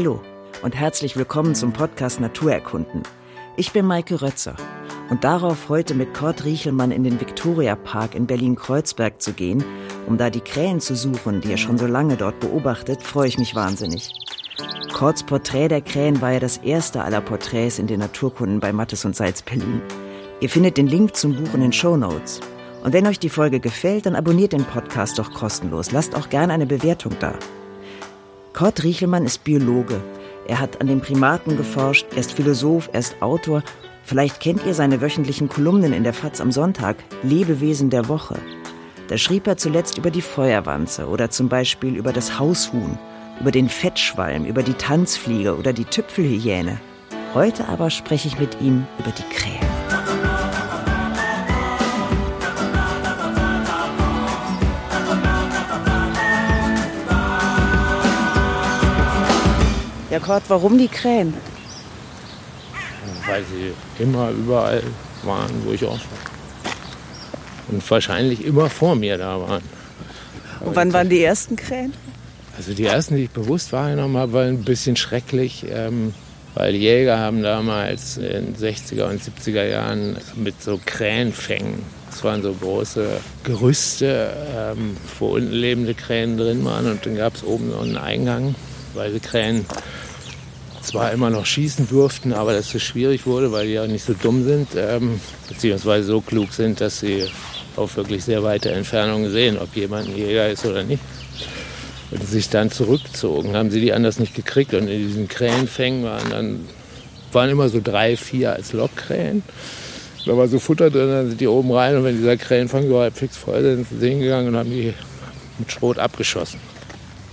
Hallo und herzlich willkommen zum Podcast Naturerkunden. Ich bin Maike Rötzer und darauf heute mit Kurt Riechelmann in den Victoria Park in Berlin-Kreuzberg zu gehen, um da die Krähen zu suchen, die er schon so lange dort beobachtet, freue ich mich wahnsinnig. Kurts Porträt der Krähen war ja das erste aller Porträts in den Naturkunden bei Mattes und Salz Berlin. Ihr findet den Link zum Buch in den Show Notes. Und wenn euch die Folge gefällt, dann abonniert den Podcast doch kostenlos. Lasst auch gerne eine Bewertung da. Kurt Riechelmann ist Biologe. Er hat an den Primaten geforscht, er ist Philosoph, er ist Autor. Vielleicht kennt ihr seine wöchentlichen Kolumnen in der FAZ am Sonntag, Lebewesen der Woche. Da schrieb er zuletzt über die Feuerwanze oder zum Beispiel über das Haushuhn, über den Fettschwalm, über die Tanzfliege oder die Tüpfelhyäne. Heute aber spreche ich mit ihm über die Krähe. Ja, Kurt, warum die Krähen? Weil sie immer überall waren, wo ich auch war. Und wahrscheinlich immer vor mir da waren. Und wann waren die ersten Krähen? Also die ersten, die ich bewusst wahrgenommen habe, waren ein bisschen schrecklich, ähm, weil Jäger haben damals in den 60er und 70er Jahren mit so Krähenfängen, das waren so große Gerüste, ähm, wo unten lebende Krähen drin waren und dann gab es oben noch einen Eingang, weil die Krähen zwar immer noch schießen durften, aber das so schwierig wurde, weil die ja nicht so dumm sind, ähm, beziehungsweise so klug sind, dass sie auf wirklich sehr weite Entfernungen sehen, ob jemand ein Jäger ist oder nicht. Und sich dann zurückzogen, haben sie die anders nicht gekriegt. Und in diesen Krähenfängen waren dann waren immer so drei, vier als Lockkrähen. Da war so Futter drin, dann sind die oben rein und wenn dieser Krähenfang so fix voll sind, sind sie hingegangen und haben die mit Schrot abgeschossen.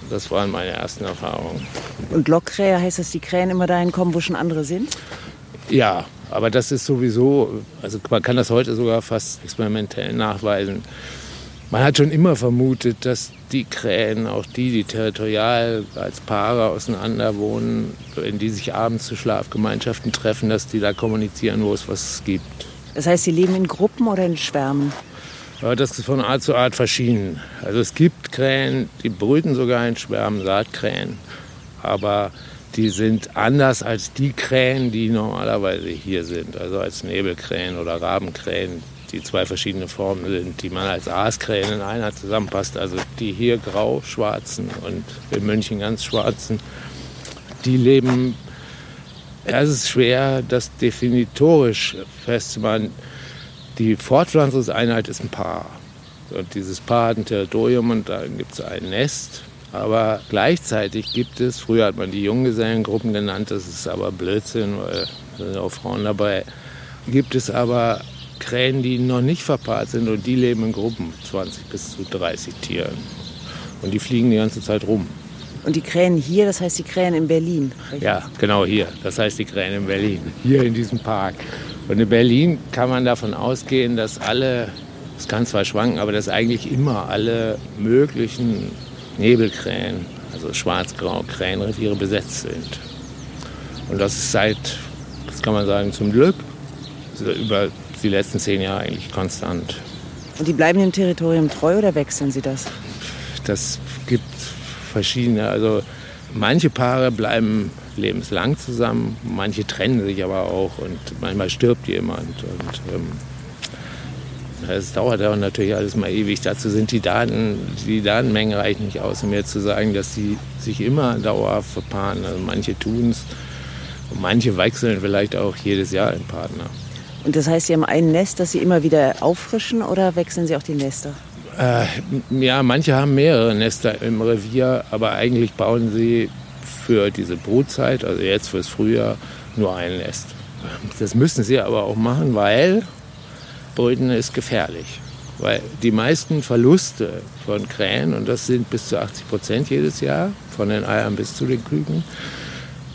Das waren meine ersten Erfahrungen. Und Lockkrähe heißt, dass die Krähen immer dahin kommen, wo schon andere sind? Ja, aber das ist sowieso, also man kann das heute sogar fast experimentell nachweisen. Man hat schon immer vermutet, dass die Krähen, auch die, die territorial als Paare auseinander wohnen, wenn die sich abends zu Schlafgemeinschaften treffen, dass die da kommunizieren, wo es was gibt. Das heißt, sie leben in Gruppen oder in Schwärmen? Das ist von Art zu Art verschieden. Also es gibt Krähen, die brüten sogar in Schwärmen, Saatkrähen. Aber die sind anders als die Krähen, die normalerweise hier sind. Also als Nebelkrähen oder Rabenkrähen, die zwei verschiedene Formen sind, die man als Aaskrähen in einer zusammenpasst. Also die hier grau-schwarzen und in München ganz schwarzen, die leben. Es ist schwer, das definitorisch festzumachen. Die Fortpflanzungseinheit ist ein Paar. Und dieses Paar hat ein Territorium und da gibt es ein Nest. Aber gleichzeitig gibt es, früher hat man die Junggesellengruppen genannt, das ist aber Blödsinn, weil da sind auch Frauen dabei, gibt es aber Krähen, die noch nicht verpaart sind und die leben in Gruppen, 20 bis zu 30 Tieren. Und die fliegen die ganze Zeit rum. Und die Krähen hier, das heißt die Krähen in Berlin? Richtig? Ja, genau hier. Das heißt die Krähen in Berlin. Hier in diesem Park. Und in Berlin kann man davon ausgehen, dass alle, es kann zwar schwanken, aber dass eigentlich immer alle möglichen Nebelkrähen, also schwarz-grau Krähenreviere besetzt sind. Und das ist seit, das kann man sagen, zum Glück über die letzten zehn Jahre eigentlich konstant. Und die bleiben dem Territorium treu oder wechseln sie das? Das gibt verschiedene. Also manche Paare bleiben lebenslang zusammen, manche trennen sich aber auch und manchmal stirbt jemand. Und ähm, es dauert aber natürlich alles mal ewig. Dazu sind die Daten, die Datenmengen reichen nicht aus, um mir zu sagen, dass sie sich immer dauerhaft verpaaren. Also manche tun es und manche wechseln vielleicht auch jedes Jahr einen Partner. Und das heißt, Sie haben ein Nest, das Sie immer wieder auffrischen oder wechseln Sie auch die Nester? Äh, ja, manche haben mehrere Nester im Revier, aber eigentlich bauen sie für diese Brutzeit, also jetzt fürs Frühjahr, nur ein Nest. Das müssen sie aber auch machen, weil Brüten ist gefährlich. Weil die meisten Verluste von Krähen, und das sind bis zu 80 Prozent jedes Jahr, von den Eiern bis zu den Küken,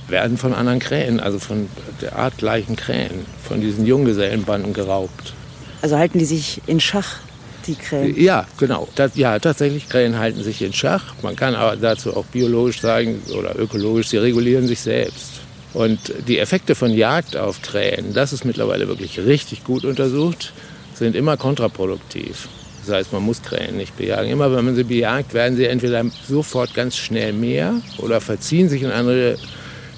werden von anderen Krähen, also von der artgleichen Krähen, von diesen Junggesellenbanden geraubt. Also halten die sich in Schach, die Krähen? Ja, genau. Das, ja, tatsächlich, Krähen halten sich in Schach. Man kann aber dazu auch biologisch sagen oder ökologisch, sie regulieren sich selbst. Und die Effekte von Jagd auf Krähen, das ist mittlerweile wirklich richtig gut untersucht, sind immer kontraproduktiv. Das heißt, man muss Krähen nicht bejagen. Immer wenn man sie bejagt, werden sie entweder sofort ganz schnell mehr oder verziehen sich in andere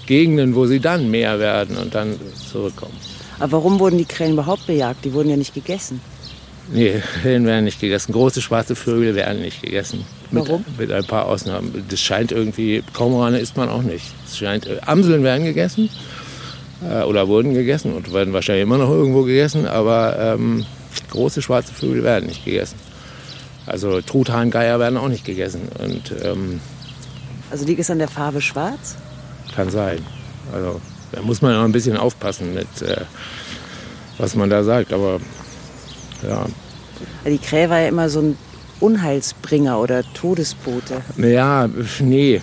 Gegenden, wo sie dann mehr werden und dann zurückkommen. Aber warum wurden die Krähen überhaupt bejagt? Die wurden ja nicht gegessen. Nee, Krähen werden nicht gegessen. Große schwarze Vögel werden nicht gegessen. Warum? Mit, mit ein paar Ausnahmen. Das scheint irgendwie, Kormorane isst man auch nicht. Es scheint, äh, Amseln werden gegessen äh, oder wurden gegessen und werden wahrscheinlich immer noch irgendwo gegessen, aber ähm, große schwarze Vögel werden nicht gegessen. Also Truthahngeier werden auch nicht gegessen. Und ähm, Also liegt es an der Farbe schwarz? kann sein. Also da muss man auch ein bisschen aufpassen mit, äh, was man da sagt. Aber ja, Die Krähe war ja immer so ein Unheilsbringer oder Todesbote. Naja, nee.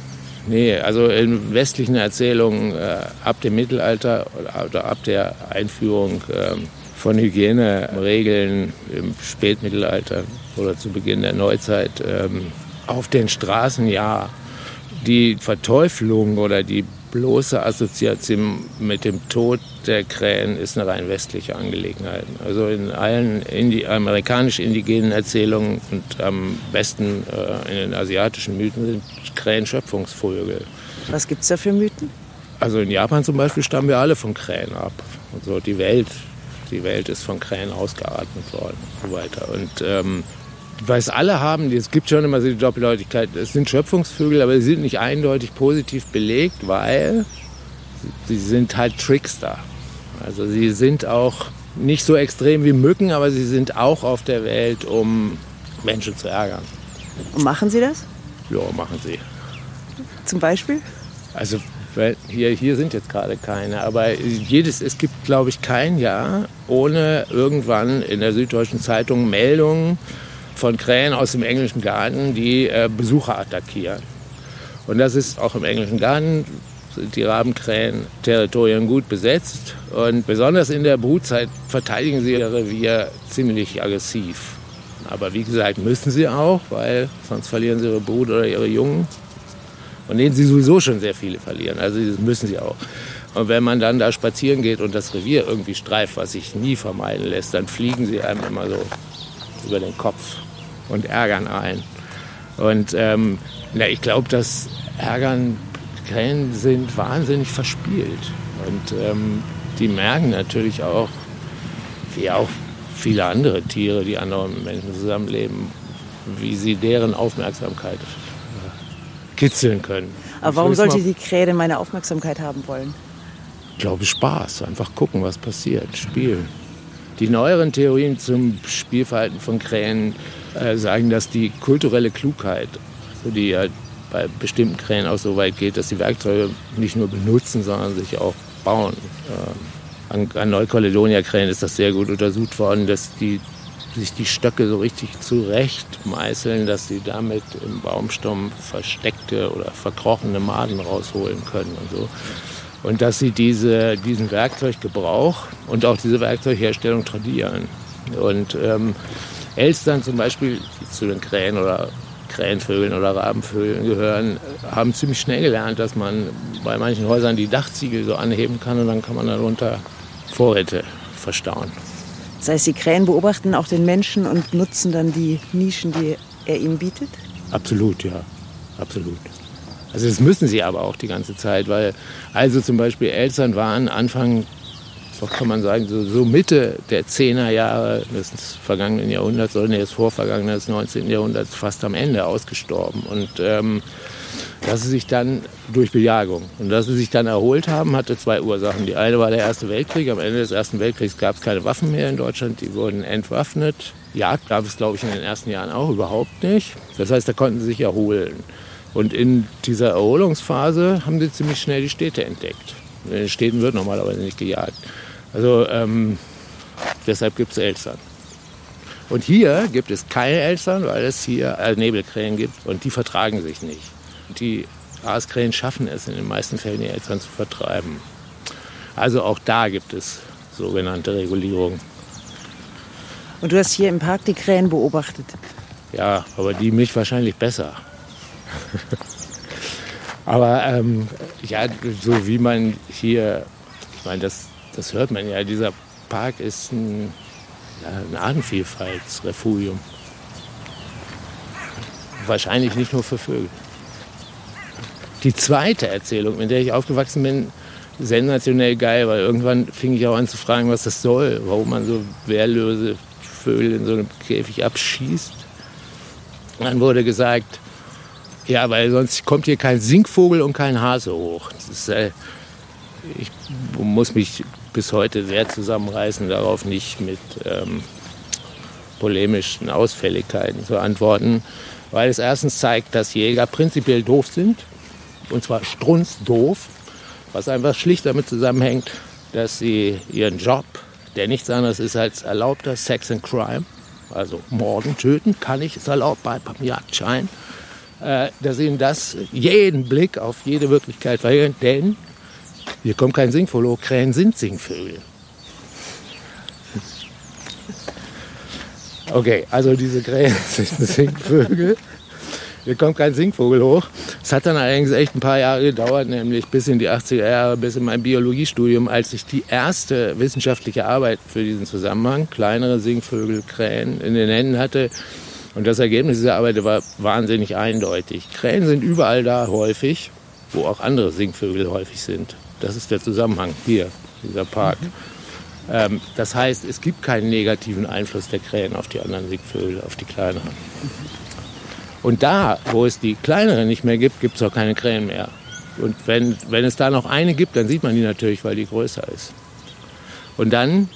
Nee, also in westlichen Erzählungen äh, ab dem Mittelalter oder, ab der Einführung ähm, von Hygieneregeln im Spätmittelalter oder zu Beginn der Neuzeit ähm, auf den Straßen, ja, die Verteufelung oder die bloße Assoziation mit dem Tod der Krähen ist eine rein westliche Angelegenheit. Also in allen Indi amerikanisch-indigenen Erzählungen und am besten äh, in den asiatischen Mythen sind Krähen Schöpfungsvögel. Was gibt es da für Mythen? Also in Japan zum Beispiel stammen wir alle von Krähen ab. Und so die Welt, die Welt ist von Krähen ausgeatmet worden und so weiter. Und ähm, weil es alle haben, es gibt schon immer so die Doppeldeutigkeit, es sind Schöpfungsvögel, aber sie sind nicht eindeutig positiv belegt, weil sie sind halt Trickster. Also sie sind auch nicht so extrem wie Mücken, aber sie sind auch auf der Welt, um Menschen zu ärgern. Und machen sie das? Ja, machen sie. Zum Beispiel? Also hier, hier sind jetzt gerade keine, aber jedes, es gibt, glaube ich, kein Jahr ohne irgendwann in der Süddeutschen Zeitung Meldungen von Krähen aus dem englischen Garten, die äh, Besucher attackieren. Und das ist auch im englischen Garten, die Rabenkrähen Territorien gut besetzt. Und besonders in der Brutzeit verteidigen sie ihr Revier ziemlich aggressiv. Aber wie gesagt, müssen sie auch, weil sonst verlieren sie ihre Brut oder ihre Jungen. Von denen sie sowieso schon sehr viele verlieren. Also das müssen sie auch. Und wenn man dann da spazieren geht und das Revier irgendwie streift, was sich nie vermeiden lässt, dann fliegen sie einem immer so über den Kopf und ärgern einen. Und ähm, na, ich glaube, das Ärgern Krähen sind wahnsinnig verspielt. Und ähm, die merken natürlich auch, wie auch viele andere Tiere, die anderen Menschen zusammenleben, wie sie deren Aufmerksamkeit kitzeln können. Aber warum sollte mal- die Krähe denn meine Aufmerksamkeit haben wollen? Ich glaube, Spaß. Einfach gucken, was passiert. Spielen. Die neueren Theorien zum Spielverhalten von Krähen äh, sagen, dass die kulturelle Klugheit, also die ja bei bestimmten Krähen auch so weit geht, dass sie Werkzeuge nicht nur benutzen, sondern sich auch bauen. Äh, an, an Neukaledonier-Krähen ist das sehr gut untersucht worden, dass die sich die Stöcke so richtig zurecht meißeln, dass sie damit im Baumstamm versteckte oder verkrochene Maden rausholen können und so. Und dass sie diese, diesen Werkzeuggebrauch und auch diese Werkzeugherstellung tradieren. Und ähm, Elstern zum Beispiel, zu den Krähen oder Krähenvögeln oder Rabenvögeln gehören, haben ziemlich schnell gelernt, dass man bei manchen Häusern die Dachziegel so anheben kann und dann kann man darunter Vorräte verstauen. Das heißt, die Krähen beobachten auch den Menschen und nutzen dann die Nischen, die er ihnen bietet? Absolut, ja. Absolut. Also das müssen sie aber auch die ganze Zeit, weil also zum Beispiel Elstern waren Anfang, kann man sagen, so, so Mitte der 10er Jahre des vergangenen Jahrhunderts oder nee, des vorvergangenen des 19. Jahrhunderts fast am Ende ausgestorben. Und ähm, dass sie sich dann durch Bejagung und dass sie sich dann erholt haben, hatte zwei Ursachen. Die eine war der Erste Weltkrieg. Am Ende des Ersten Weltkriegs gab es keine Waffen mehr in Deutschland. Die wurden entwaffnet. Jagd gab es, glaube ich, in den ersten Jahren auch überhaupt nicht. Das heißt, da konnten sie sich erholen. Und in dieser Erholungsphase haben sie ziemlich schnell die Städte entdeckt. In den Städten wird normalerweise nicht gejagt. Also ähm, deshalb gibt es Elstern. Und hier gibt es keine Elstern, weil es hier äh, Nebelkrähen gibt und die vertragen sich nicht. Die Aaskrähen schaffen es in den meisten Fällen, die Elstern zu vertreiben. Also auch da gibt es sogenannte Regulierung. Und du hast hier im Park die Krähen beobachtet. Ja, aber die mich wahrscheinlich besser. aber ähm, ja, so wie man hier, ich meine, das, das hört man ja, dieser Park ist ein, ja, ein Artenvielfaltsrefugium. Wahrscheinlich nicht nur für Vögel. Die zweite Erzählung, mit der ich aufgewachsen bin, sensationell geil, weil irgendwann fing ich auch an zu fragen, was das soll, warum man so wehrlose Vögel in so einem Käfig abschießt. Dann wurde gesagt, ja, weil sonst kommt hier kein Singvogel und kein Hase hoch. Ist, äh, ich muss mich bis heute sehr zusammenreißen, darauf nicht mit ähm, polemischen Ausfälligkeiten zu antworten, weil es erstens zeigt, dass Jäger prinzipiell doof sind, und zwar strunzdoof, was einfach schlicht damit zusammenhängt, dass sie ihren Job, der nichts anderes ist als erlaubter Sex and Crime, also Morden, Töten, kann ich, ist erlaubt bei beim Jagdschein, äh, dass ihnen das jeden Blick auf jede Wirklichkeit verhindert, denn hier kommt kein Singvogel hoch, Krähen sind Singvögel. Okay, also diese Krähen sind Singvögel. Hier kommt kein Singvogel hoch. Es hat dann allerdings echt ein paar Jahre gedauert, nämlich bis in die 80er Jahre, bis in mein Biologiestudium, als ich die erste wissenschaftliche Arbeit für diesen Zusammenhang, kleinere Singvögel, Krähen, in den Händen hatte. Und das Ergebnis dieser Arbeit war wahnsinnig eindeutig. Krähen sind überall da häufig, wo auch andere Singvögel häufig sind. Das ist der Zusammenhang hier, dieser Park. Mhm. Ähm, das heißt, es gibt keinen negativen Einfluss der Krähen auf die anderen Singvögel, auf die kleineren. Und da, wo es die kleineren nicht mehr gibt, gibt es auch keine Krähen mehr. Und wenn, wenn es da noch eine gibt, dann sieht man die natürlich, weil die größer ist. Und dann,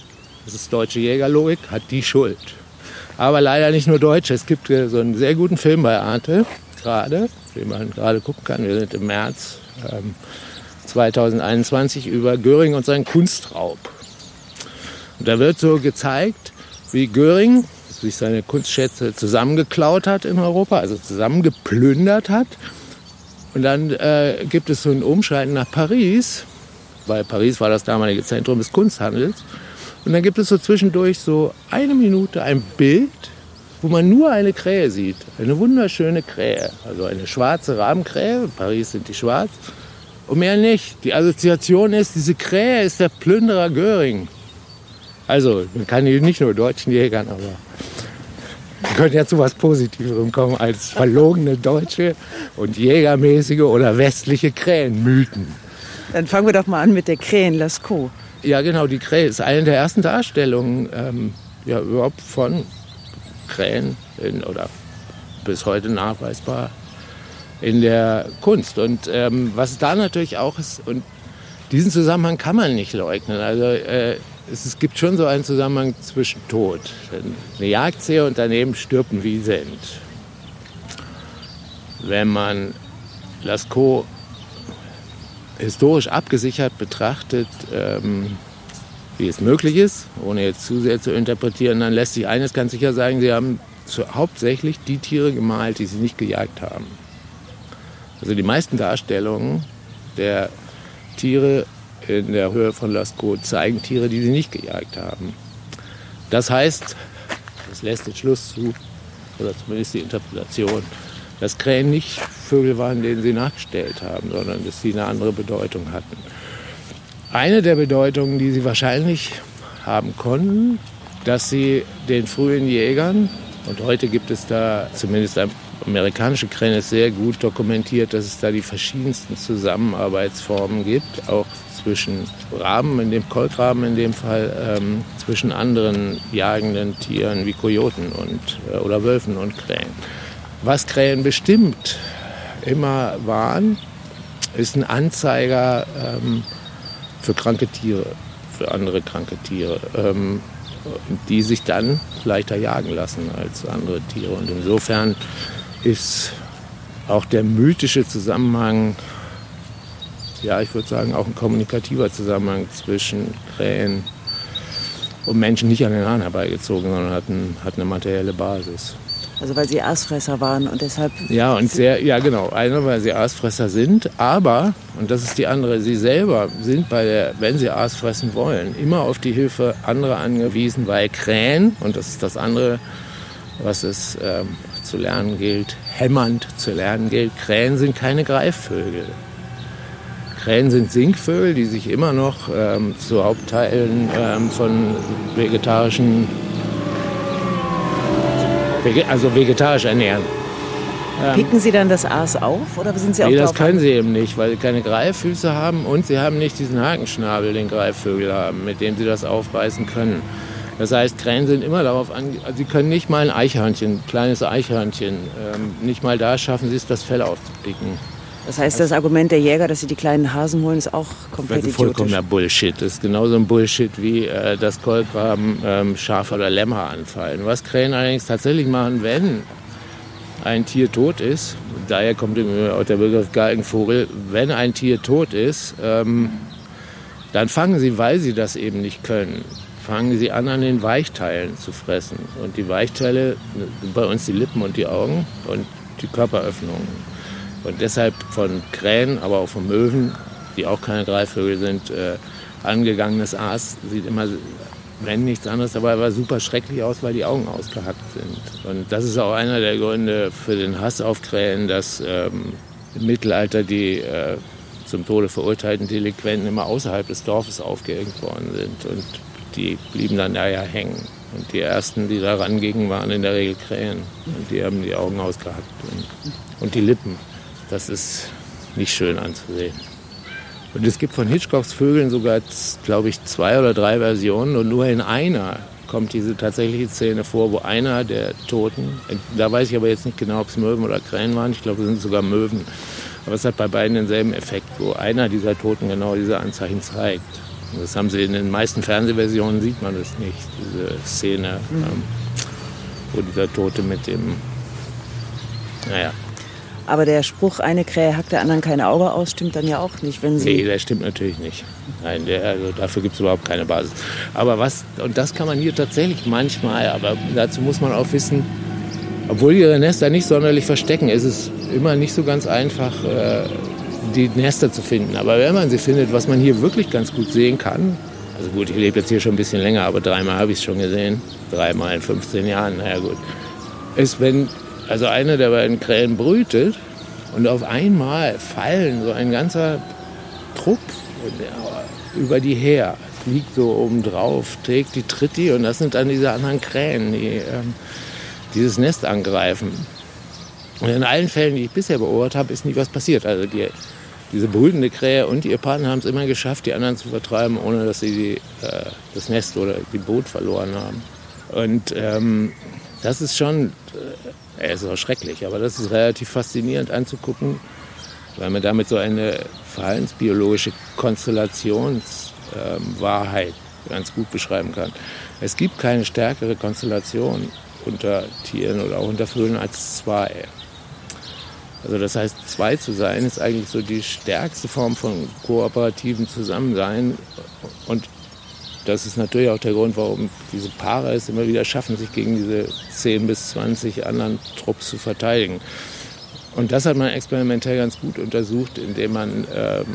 das ist deutsche Jägerlogik, hat die Schuld. Aber leider nicht nur Deutsche. Es gibt äh, so einen sehr guten Film bei Arte, gerade, den man gerade gucken kann. Wir sind im März ähm, 2021 über Göring und seinen Kunstraub. Und da wird so gezeigt, wie Göring sich seine Kunstschätze zusammengeklaut hat in Europa, also zusammengeplündert hat. Und dann äh, gibt es so ein Umschalten nach Paris, weil Paris war das damalige Zentrum des Kunsthandels. Und dann gibt es so zwischendurch so eine Minute ein Bild, wo man nur eine Krähe sieht. Eine wunderschöne Krähe. Also eine schwarze Rahmenkrähe. In Paris sind die schwarz. Und mehr nicht. Die Assoziation ist, diese Krähe ist der Plünderer Göring. Also, man kann nicht nur deutschen Jägern, aber wir können ja zu was Positiverem kommen als verlogene deutsche und jägermäßige oder westliche Krähenmythen. Dann fangen wir doch mal an mit der Krähen Lascaux. Ja, genau, die Krähe ist eine der ersten Darstellungen ähm, ja, überhaupt von Krähen in, oder bis heute nachweisbar in der Kunst. Und ähm, was da natürlich auch ist, und diesen Zusammenhang kann man nicht leugnen. Also äh, es, es, gibt schon so einen Zusammenhang zwischen Tod. Eine Jagdsehe und daneben stirbt ein Wiesent. Wenn man Lascaux historisch abgesichert betrachtet, ähm, wie es möglich ist, ohne jetzt zu sehr zu interpretieren, dann lässt sich eines ganz sicher sagen, sie haben zu, hauptsächlich die Tiere gemalt, die sie nicht gejagt haben. Also die meisten Darstellungen der Tiere in der Höhe von Lascaux zeigen Tiere, die sie nicht gejagt haben. Das heißt, das lässt den Schluss zu, oder zumindest die Interpretation, dass Krähen nicht Vögel waren, denen sie nachgestellt haben, sondern dass sie eine andere Bedeutung hatten. Eine der Bedeutungen, die sie wahrscheinlich haben konnten, dass sie den frühen Jägern, und heute gibt es da zumindest amerikanische Krähen ist sehr gut dokumentiert, dass es da die verschiedensten Zusammenarbeitsformen gibt, auch zwischen Raben, in dem Kolkraben in dem Fall, ähm, zwischen anderen jagenden Tieren wie Kojoten und, äh, oder Wölfen und Krähen. Was Krähen bestimmt immer waren, ist ein Anzeiger ähm, für kranke Tiere, für andere kranke Tiere, ähm, die sich dann leichter jagen lassen als andere Tiere. Und insofern ist auch der mythische Zusammenhang, ja, ich würde sagen, auch ein kommunikativer Zusammenhang zwischen Krähen und Menschen nicht an den Haaren herbeigezogen, sondern hat, ein, hat eine materielle Basis. Also weil sie Aasfresser waren und deshalb. Ja, und sehr, ja genau. Eine, weil sie Aasfresser sind, aber, und das ist die andere, sie selber sind bei der, wenn sie Aas fressen wollen, immer auf die Hilfe anderer angewiesen, weil Krähen, und das ist das andere, was es ähm, zu lernen gilt, hämmernd zu lernen gilt, Krähen sind keine Greifvögel. Krähen sind Singvögel, die sich immer noch ähm, zu Hauptteilen ähm, von vegetarischen also vegetarisch ernähren. Ähm, Picken Sie dann das Aas auf oder sind Sie auch Nee, das können Sie eben nicht, weil Sie keine Greiffüße haben und Sie haben nicht diesen Hakenschnabel, den Greifvögel haben, mit dem Sie das aufreißen können. Das heißt, Krähen sind immer darauf an, also sie können nicht mal ein Eichhörnchen, ein kleines Eichhörnchen, ähm, nicht mal da schaffen sie es, das Fell aufzupicken. Das heißt, das Argument der Jäger, dass sie die kleinen Hasen holen, ist auch komplett das ist vollkommener Bullshit. Das ist genauso ein Bullshit wie äh, dass Kolkraben ähm, Schafe oder Lämmer anfallen. Was Krähen allerdings tatsächlich machen, wenn ein Tier tot ist, daher kommt auch der Begriff Galgenvogel, wenn ein Tier tot ist, ähm, dann fangen sie, weil sie das eben nicht können, fangen sie an, an den Weichteilen zu fressen. Und die Weichteile sind bei uns die Lippen und die Augen und die Körperöffnungen. Und deshalb von Krähen, aber auch von Möwen, die auch keine Greifvögel sind, äh, angegangenes Aas sieht immer, wenn nichts anderes dabei war, super schrecklich aus, weil die Augen ausgehackt sind. Und das ist auch einer der Gründe für den Hass auf Krähen, dass ähm, im Mittelalter die äh, zum Tode verurteilten Delinquenten immer außerhalb des Dorfes aufgehängt worden sind. Und die blieben dann da ja hängen. Und die ersten, die da rangingen, waren in der Regel Krähen. Und die haben die Augen ausgehackt und, und die Lippen. Das ist nicht schön anzusehen. Und es gibt von Hitchcocks Vögeln sogar, glaube ich, zwei oder drei Versionen. Und nur in einer kommt diese tatsächliche Szene vor, wo einer der Toten, da weiß ich aber jetzt nicht genau, ob es Möwen oder Krähen waren, ich glaube, es sind sogar Möwen. Aber es hat bei beiden denselben Effekt, wo einer dieser Toten genau diese Anzeichen zeigt. Das haben sie in den meisten Fernsehversionen sieht man das nicht, diese Szene, mhm. ähm, wo dieser Tote mit dem, naja. Aber der Spruch, eine Krähe hackt der anderen kein Auge aus, stimmt dann ja auch nicht, wenn sie. Nee, der stimmt natürlich nicht. Nein, der, also dafür gibt es überhaupt keine Basis. Aber was, und das kann man hier tatsächlich manchmal, aber dazu muss man auch wissen, obwohl ihre Nester nicht sonderlich verstecken, ist es immer nicht so ganz einfach, äh, die Nester zu finden. Aber wenn man sie findet, was man hier wirklich ganz gut sehen kann, also gut, ich lebe jetzt hier schon ein bisschen länger, aber dreimal habe ich es schon gesehen, dreimal in 15 Jahren, naja gut, ist, wenn also eine der beiden Krähen brütet und auf einmal fallen so ein ganzer Trupp über die her, liegt so oben drauf, trägt die Tritti und das sind dann diese anderen Krähen, die ähm, dieses Nest angreifen. Und in allen Fällen, die ich bisher beobachtet habe, ist nie was passiert. Also die diese brütende Krähe und ihr Partner haben es immer geschafft, die anderen zu vertreiben, ohne dass sie die, äh, das Nest oder die Boot verloren haben. Und ähm, das ist schon, äh, ist auch schrecklich, aber das ist relativ faszinierend anzugucken, weil man damit so eine verhaltensbiologische Konstellationswahrheit ähm, ganz gut beschreiben kann. Es gibt keine stärkere Konstellation unter Tieren oder auch unter Vögeln als zwei. Also das heißt, zwei zu sein ist eigentlich so die stärkste Form von kooperativen Zusammensein. Und das ist natürlich auch der Grund, warum diese Paare es immer wieder schaffen, sich gegen diese 10 bis 20 anderen Trupps zu verteidigen. Und das hat man experimentell ganz gut untersucht, indem man ähm,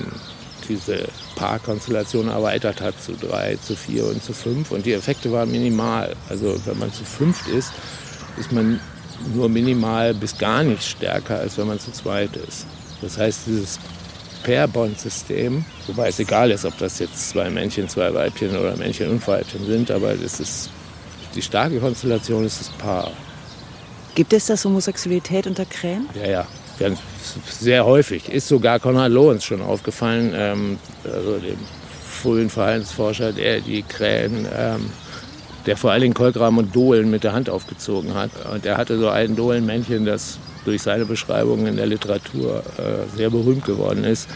diese Paarkonstellation erweitert hat zu drei, zu vier und zu fünf. Und die Effekte waren minimal. Also wenn man zu fünft ist, ist man nur minimal bis gar nicht stärker, als wenn man zu zweit ist. Das heißt, dieses Pair-Bond-System, wobei es egal ist, ob das jetzt zwei Männchen, zwei Weibchen oder Männchen und Weibchen sind, aber das ist, die starke Konstellation ist das Paar. Gibt es das Homosexualität unter Krähen? Ja, ja. Ganz, sehr häufig. Ist sogar Konrad Lorenz schon aufgefallen, ähm, also dem frühen Verhaltensforscher, der die Krähen ähm, der vor allen Dingen Kolkraben und Dohlen mit der Hand aufgezogen hat. Und er hatte so ein Dohlenmännchen, das durch seine Beschreibungen in der Literatur äh, sehr berühmt geworden ist,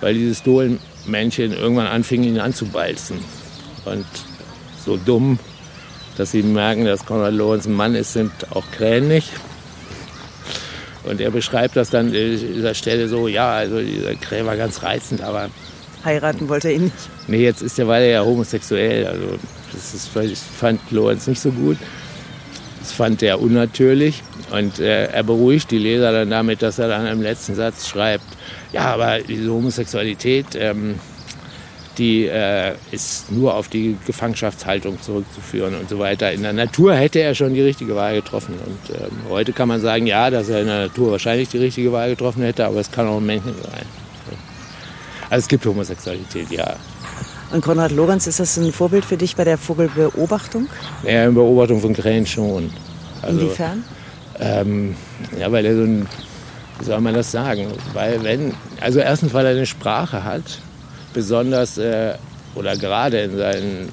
weil dieses Dohlenmännchen irgendwann anfing, ihn anzubalzen. Und so dumm, dass sie merken, dass Konrad Lorenz ein Mann ist, sind auch Krähen nicht. Und er beschreibt das dann an dieser Stelle so, ja, also dieser Krähe war ganz reizend, aber... Heiraten wollte er ihn nicht. Nee, jetzt ist er weiter ja homosexuell, also das ist, fand Lorenz nicht so gut. Das fand er unnatürlich. Und äh, er beruhigt die Leser dann damit, dass er dann im letzten Satz schreibt, ja, aber diese Homosexualität, ähm, die äh, ist nur auf die Gefangenschaftshaltung zurückzuführen und so weiter. In der Natur hätte er schon die richtige Wahl getroffen. Und ähm, heute kann man sagen, ja, dass er in der Natur wahrscheinlich die richtige Wahl getroffen hätte, aber es kann auch ein Männchen sein. Also es gibt Homosexualität, ja. Und Konrad Lorenz, ist das ein Vorbild für dich bei der Vogelbeobachtung? Ja, in Beobachtung von Krähen schon. Also, Inwiefern? Ähm, ja, weil er so ein wie soll man das sagen? Weil wenn, also erstens, weil er eine Sprache hat, besonders äh, oder gerade in seinen,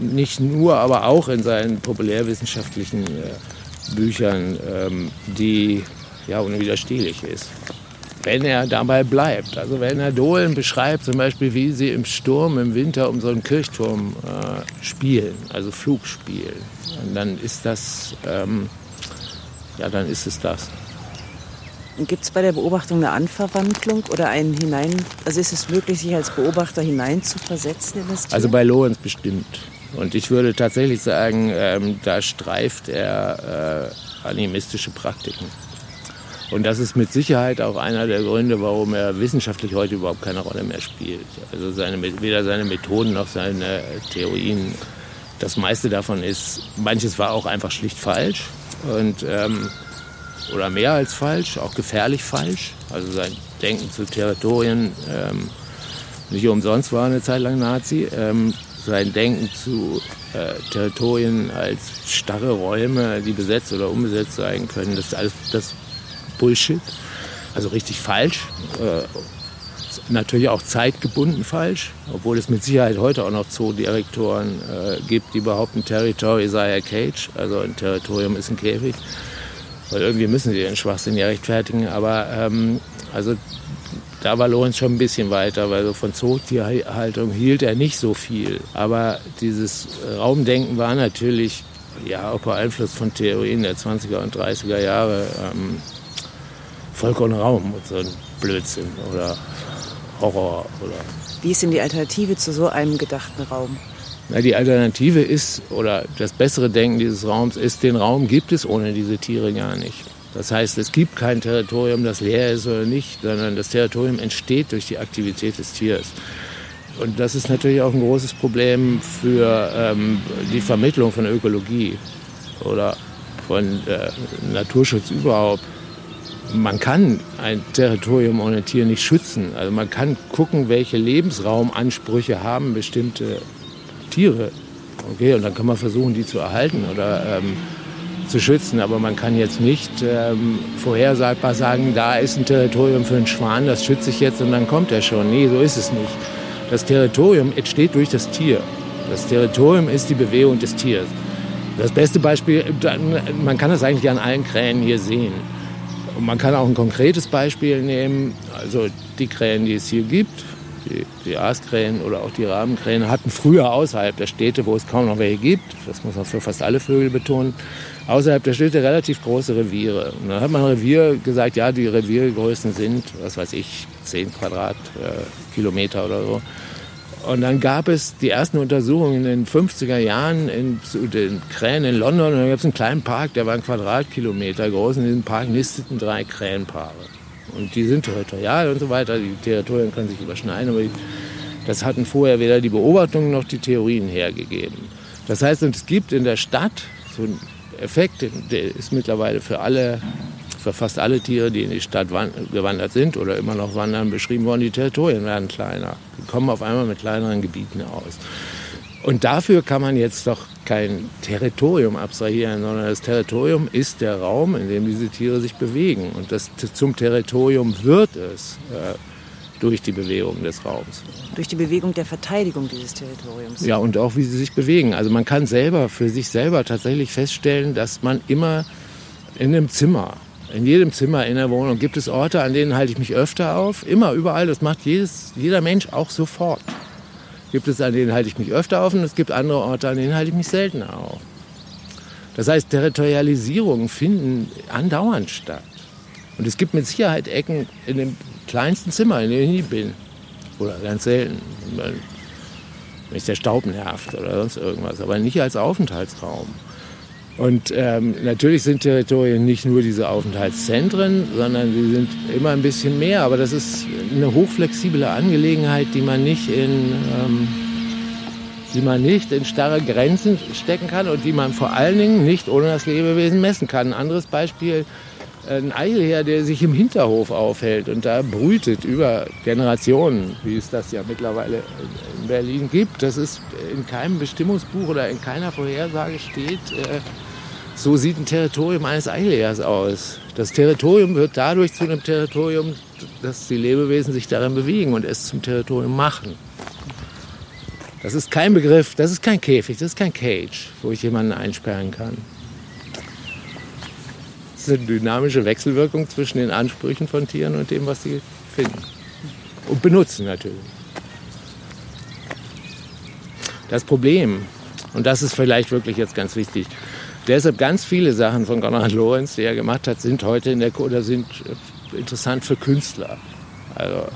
nicht nur, aber auch in seinen populärwissenschaftlichen äh, Büchern, ähm, die ja unwiderstehlich ist. Wenn er dabei bleibt, also wenn er Dohlen beschreibt, zum Beispiel, wie sie im Sturm im Winter um so einen Kirchturm äh, spielen, also Flug spielen, dann ist das, ähm, ja, dann ist es das. Gibt es bei der Beobachtung eine Anverwandlung oder einen hinein, also ist es möglich, sich als Beobachter hinein zu versetzen in das Tier? Also bei Lorenz bestimmt. Und ich würde tatsächlich sagen, ähm, da streift er äh, animistische Praktiken. Und das ist mit Sicherheit auch einer der Gründe, warum er wissenschaftlich heute überhaupt keine Rolle mehr spielt. Also seine, weder seine Methoden noch seine Theorien. Das meiste davon ist, manches war auch einfach schlicht falsch. Und ähm, oder mehr als falsch, auch gefährlich falsch. Also sein Denken zu Territorien, ähm, nicht umsonst war eine Zeit lang Nazi, ähm, sein Denken zu äh, Territorien als starre Räume, die besetzt oder unbesetzt sein können, das alles das Bullshit. Also richtig falsch. Äh, natürlich auch zeitgebunden falsch, obwohl es mit Sicherheit heute auch noch Zoodirektoren äh, gibt, die behaupten, Territory sei a cage, also ein Territorium ist ein Käfig. Weil irgendwie müssen sie den Schwachsinn ja rechtfertigen. Aber ähm, also da war Lorenz schon ein bisschen weiter, weil so von Zootierhaltung hielt er nicht so viel. Aber dieses Raumdenken war natürlich ja auch beeinflusst von Theorien der 20er und 30er Jahre. Ähm, Volk und Raum und so ein Blödsinn oder Horror. Oder Wie ist denn die Alternative zu so einem gedachten Raum? Na, die Alternative ist, oder das bessere Denken dieses Raums ist, den Raum gibt es ohne diese Tiere gar nicht. Das heißt, es gibt kein Territorium, das leer ist oder nicht, sondern das Territorium entsteht durch die Aktivität des Tieres. Und das ist natürlich auch ein großes Problem für ähm, die Vermittlung von Ökologie oder von äh, Naturschutz überhaupt. Man kann ein Territorium ohne Tier nicht schützen. Also man kann gucken, welche Lebensraumansprüche haben bestimmte Tiere. Okay, und dann kann man versuchen, die zu erhalten oder ähm, zu schützen. Aber man kann jetzt nicht ähm, vorhersagbar sagen, da ist ein Territorium für einen Schwan, das schütze ich jetzt und dann kommt er schon. Nee, so ist es nicht. Das Territorium entsteht durch das Tier. Das Territorium ist die Bewegung des Tieres. Das beste Beispiel, man kann das eigentlich an allen Krähen hier sehen. Und man kann auch ein konkretes Beispiel nehmen, also die Krähen, die es hier gibt, die, die Aaskrähen oder auch die Rabenkrähen hatten früher außerhalb der Städte, wo es kaum noch welche gibt, das muss man für fast alle Vögel betonen, außerhalb der Städte relativ große Reviere. Und dann hat man Revier gesagt, ja, die Reviergrößen sind, was weiß ich, 10 Quadratkilometer äh, oder so. Und dann gab es die ersten Untersuchungen in den 50er Jahren in, zu den Krähen in London. Und da gab es einen kleinen Park, der war ein Quadratkilometer groß. Und in diesem Park nisteten drei Krähenpaare. Und die sind territorial und so weiter. Die Territorien können sich überschneiden, aber das hatten vorher weder die Beobachtungen noch die Theorien hergegeben. Das heißt, es gibt in der Stadt so einen Effekt, der ist mittlerweile für alle, für fast alle Tiere, die in die Stadt gewandert sind oder immer noch wandern, beschrieben worden. Die Territorien werden kleiner. Die kommen auf einmal mit kleineren Gebieten aus. Und dafür kann man jetzt doch kein Territorium abstrahieren, sondern das Territorium ist der Raum, in dem diese Tiere sich bewegen. Und das, zum Territorium wird es äh, durch die Bewegung des Raums. Durch die Bewegung der Verteidigung dieses Territoriums. Ja, und auch wie sie sich bewegen. Also man kann selber für sich selber tatsächlich feststellen, dass man immer in einem Zimmer, in jedem Zimmer in der Wohnung gibt es Orte, an denen halte ich mich öfter auf. Immer, überall. Das macht jedes, jeder Mensch auch sofort gibt es, an denen halte ich mich öfter auf und es gibt andere Orte, an denen halte ich mich seltener auf. Das heißt, Territorialisierungen finden andauernd statt. Und es gibt mit Sicherheit Ecken in dem kleinsten Zimmer, in dem ich nie bin. Oder ganz selten. Wenn mich der Staub nervt oder sonst irgendwas. Aber nicht als Aufenthaltsraum. Und ähm, natürlich sind Territorien nicht nur diese Aufenthaltszentren, sondern sie sind immer ein bisschen mehr. Aber das ist eine hochflexible Angelegenheit, die man nicht in, ähm, die man nicht in starre Grenzen stecken kann und die man vor allen Dingen nicht ohne das Lebewesen messen kann. Ein anderes Beispiel, ein Eilher, der sich im Hinterhof aufhält und da brütet über Generationen, wie es das ja mittlerweile in Berlin gibt. Das ist in keinem Bestimmungsbuch oder in keiner Vorhersage steht, äh, so sieht ein Territorium eines Eilers aus. Das Territorium wird dadurch zu einem Territorium, dass die Lebewesen sich darin bewegen und es zum Territorium machen. Das ist kein Begriff, das ist kein Käfig, das ist kein Cage, wo ich jemanden einsperren kann. Das ist eine dynamische Wechselwirkung zwischen den Ansprüchen von Tieren und dem, was sie finden. Und benutzen natürlich. Das Problem, und das ist vielleicht wirklich jetzt ganz wichtig, deshalb ganz viele Sachen von Konrad Lorenz, die er gemacht hat, sind heute in der oder sind interessant für Künstler. Also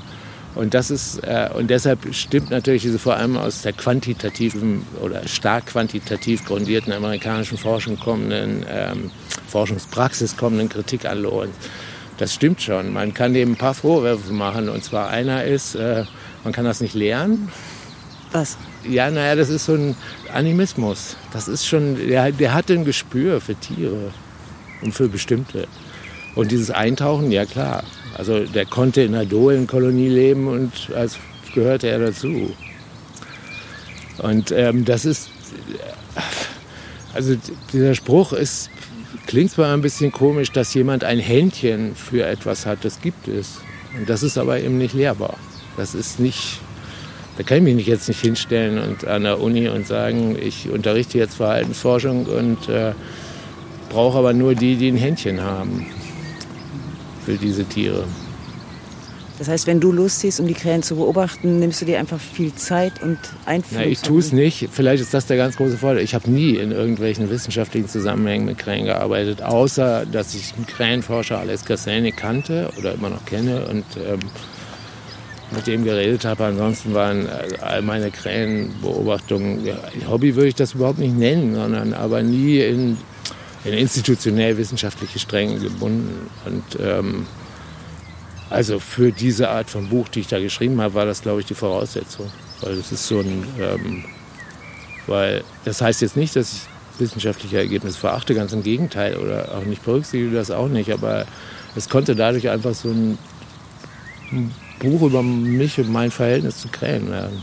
und das ist äh, und deshalb stimmt natürlich diese vor allem aus der quantitativen oder stark quantitativ grundierten amerikanischen Forschung kommenden ähm, Forschungspraxis kommenden Kritik an Lorenz. Das stimmt schon. Man kann dem ein paar Vorwürfe machen. Und zwar einer ist, äh, man kann das nicht lernen. Was? Ja, naja, das ist so ein Animismus. Das ist schon, der, der hat ein Gespür für Tiere und für bestimmte. Und dieses Eintauchen, ja klar. Also der konnte in einer Dohlenkolonie leben und als gehörte er dazu. Und ähm, das ist, also dieser Spruch ist, klingt zwar ein bisschen komisch, dass jemand ein Händchen für etwas hat, das gibt es. Und das ist aber eben nicht lehrbar. Das ist nicht, da kann ich mich jetzt nicht hinstellen und an der Uni und sagen, ich unterrichte jetzt Verhaltensforschung und äh, brauche aber nur die, die ein Händchen haben für diese Tiere. Das heißt, wenn du losziehst, um die Krähen zu beobachten, nimmst du dir einfach viel Zeit und Einfluss? Na, ich tue es nicht. Vielleicht ist das der ganz große Vorteil. Ich habe nie in irgendwelchen wissenschaftlichen Zusammenhängen mit Krähen gearbeitet, außer dass ich einen Krähenforscher Alex Kasselnik kannte oder immer noch kenne und ähm, mit dem geredet habe. Ansonsten waren äh, all meine Krähenbeobachtungen, ja, Hobby würde ich das überhaupt nicht nennen, sondern aber nie in, in institutionell wissenschaftliche Stränge gebunden. Und ähm, also für diese Art von Buch, die ich da geschrieben habe, war das, glaube ich, die Voraussetzung. Weil das ist so ein, ähm, weil das heißt jetzt nicht, dass ich wissenschaftliche Ergebnisse verachte, ganz im Gegenteil oder auch nicht berücksichtige das auch nicht, aber es konnte dadurch einfach so ein, ein Buch über mich und mein Verhältnis zu Krähen werden.